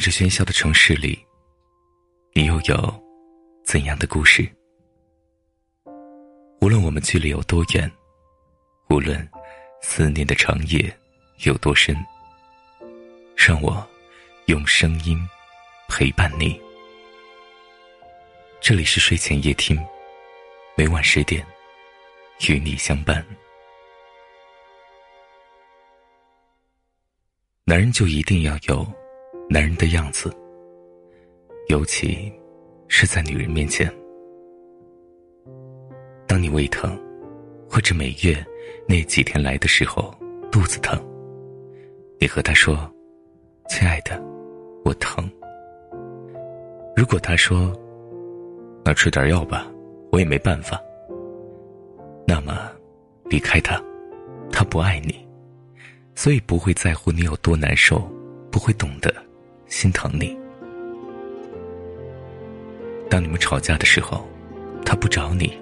在这喧嚣的城市里，你又有怎样的故事？无论我们距离有多远，无论思念的长夜有多深，让我用声音陪伴你。这里是睡前夜听，每晚十点与你相伴。男人就一定要有男人的样子，尤其是在女人面前。当你胃疼，或者每月那几天来的时候肚子疼，你和他说：“亲爱的，我疼。”如果他说：“那吃点药吧，我也没办法。”那么，离开他，他不爱你，所以不会在乎你有多难受，不会懂得心疼你。当你们吵架的时候，他不找你。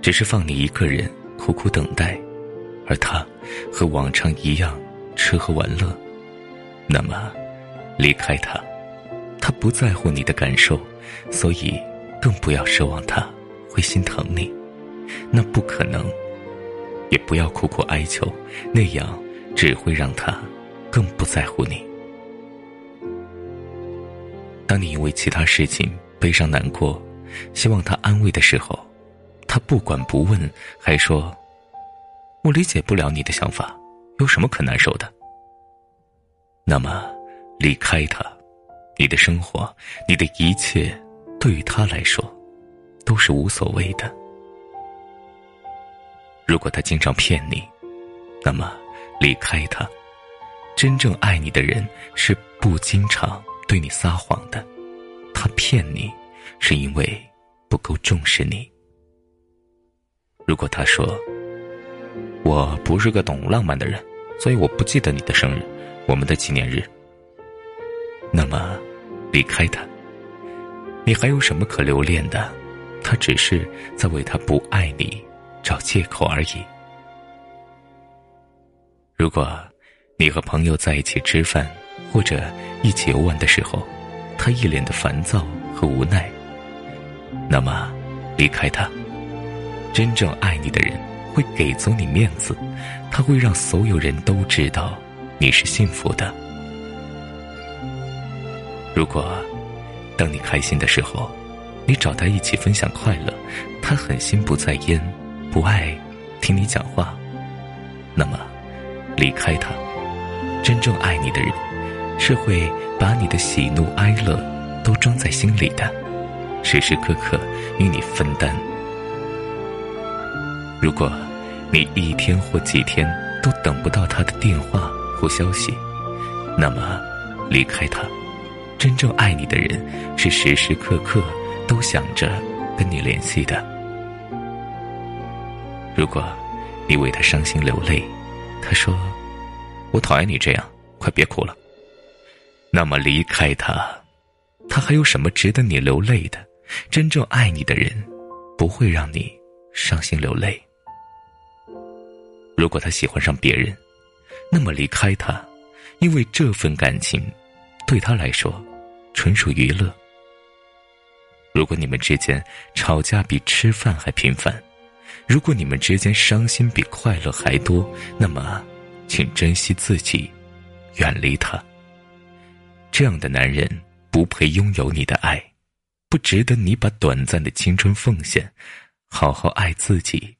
只是放你一个人苦苦等待，而他和往常一样吃喝玩乐，那么离开他，他不在乎你的感受，所以更不要奢望他会心疼你，那不可能。也不要苦苦哀求，那样只会让他更不在乎你。当你因为其他事情悲伤难过，希望他安慰的时候。他不管不问，还说：“我理解不了你的想法，有什么可难受的？”那么，离开他，你的生活，你的一切，对于他来说，都是无所谓的。如果他经常骗你，那么离开他。真正爱你的人是不经常对你撒谎的，他骗你，是因为不够重视你。如果他说：“我不是个懂浪漫的人，所以我不记得你的生日，我们的纪念日。”那么，离开他。你还有什么可留恋的？他只是在为他不爱你找借口而已。如果你和朋友在一起吃饭或者一起游玩的时候，他一脸的烦躁和无奈，那么离开他。真正爱你的人会给足你面子，他会让所有人都知道你是幸福的。如果当你开心的时候，你找他一起分享快乐，他很心不在焉，不爱听你讲话，那么离开他。真正爱你的人是会把你的喜怒哀乐都装在心里的，时时刻刻与你分担。如果，你一天或几天都等不到他的电话或消息，那么离开他。真正爱你的人是时时刻刻都想着跟你联系的。如果，你为他伤心流泪，他说：“我讨厌你这样，快别哭了。”那么离开他，他还有什么值得你流泪的？真正爱你的人，不会让你伤心流泪。如果他喜欢上别人，那么离开他，因为这份感情对他来说纯属娱乐。如果你们之间吵架比吃饭还频繁，如果你们之间伤心比快乐还多，那么请珍惜自己，远离他。这样的男人不配拥有你的爱，不值得你把短暂的青春奉献。好好爱自己，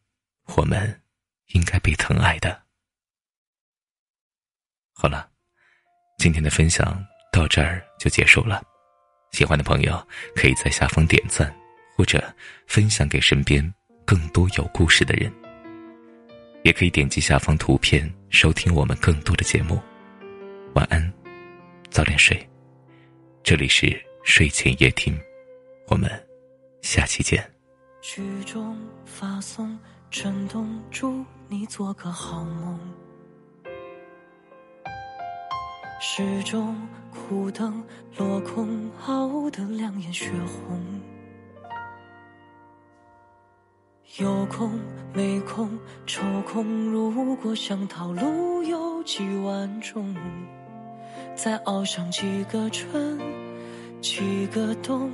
我们。应该被疼爱的。好了，今天的分享到这儿就结束了。喜欢的朋友可以在下方点赞，或者分享给身边更多有故事的人。也可以点击下方图片收听我们更多的节目。晚安，早点睡。这里是睡前夜听，我们下期见。曲终发送。震动，祝你做个好梦。时钟苦等落空，熬得两眼血红。有空没空抽空，如果想逃路有几万种。再熬上几个春，几个冬，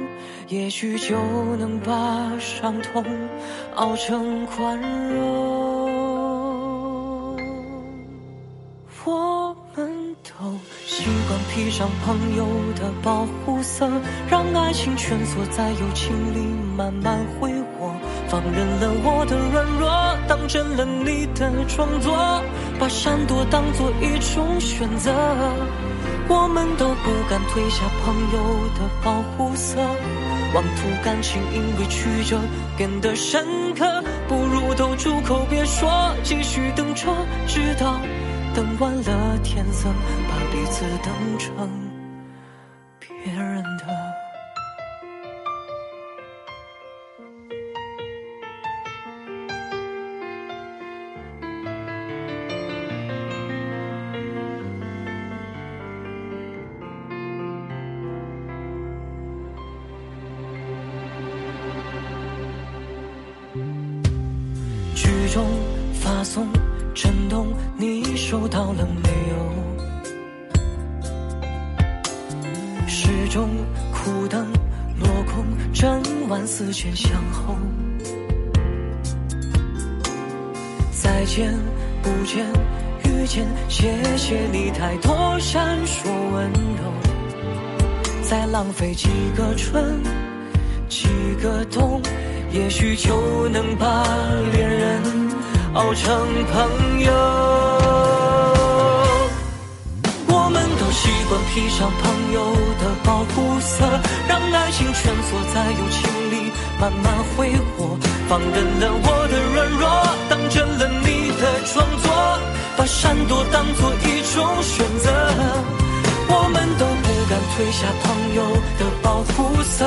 也许就能把伤痛熬成宽容。我们都习惯披上朋友的保护色，让爱情蜷缩在友情里慢慢挥霍。放任了我的软弱，当真了你的装作，把闪躲当做一种选择。我们都不敢褪下朋友的保护色，妄图感情因为曲折变得深刻，不如都住口别说，继续等车，直到等完了天色，把彼此等成中发送震动，你收到了没有？时钟苦等落空，整晚思前想后。再见不见遇见，谢谢你太多闪烁温柔。再浪费几个春，几个冬。也许就能把恋人熬成朋友。我们都习惯披上朋友的保护色，让爱情蜷缩在友情里慢慢挥霍。放任了我的软弱，当真了你的装作，把闪躲当做一种选择。我们都不敢褪下朋友的保护色，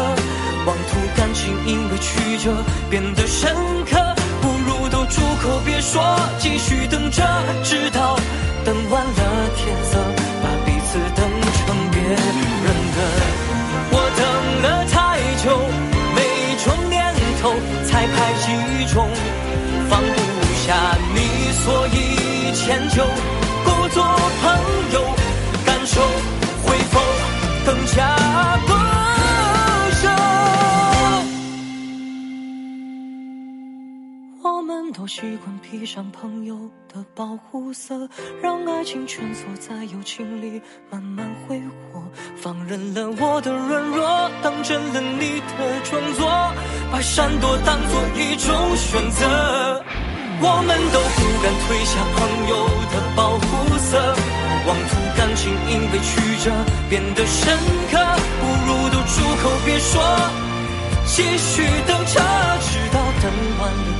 妄图感情因为曲折变得深刻，不如都住口别说，继续等着，直到等完了天色，把彼此等成别人的。我等了太久，每种念头才排几种，放不下你，所以迁就，故作朋友，感受。习惯披上朋友的保护色，让爱情蜷缩在友情里慢慢挥霍。放任了我的软弱，当真了你的装作，把闪躲当做一种选择。我们都不敢褪下朋友的保护色。妄图感情因为曲折变得深刻，不如都住口别说，继续等着，直到等完了。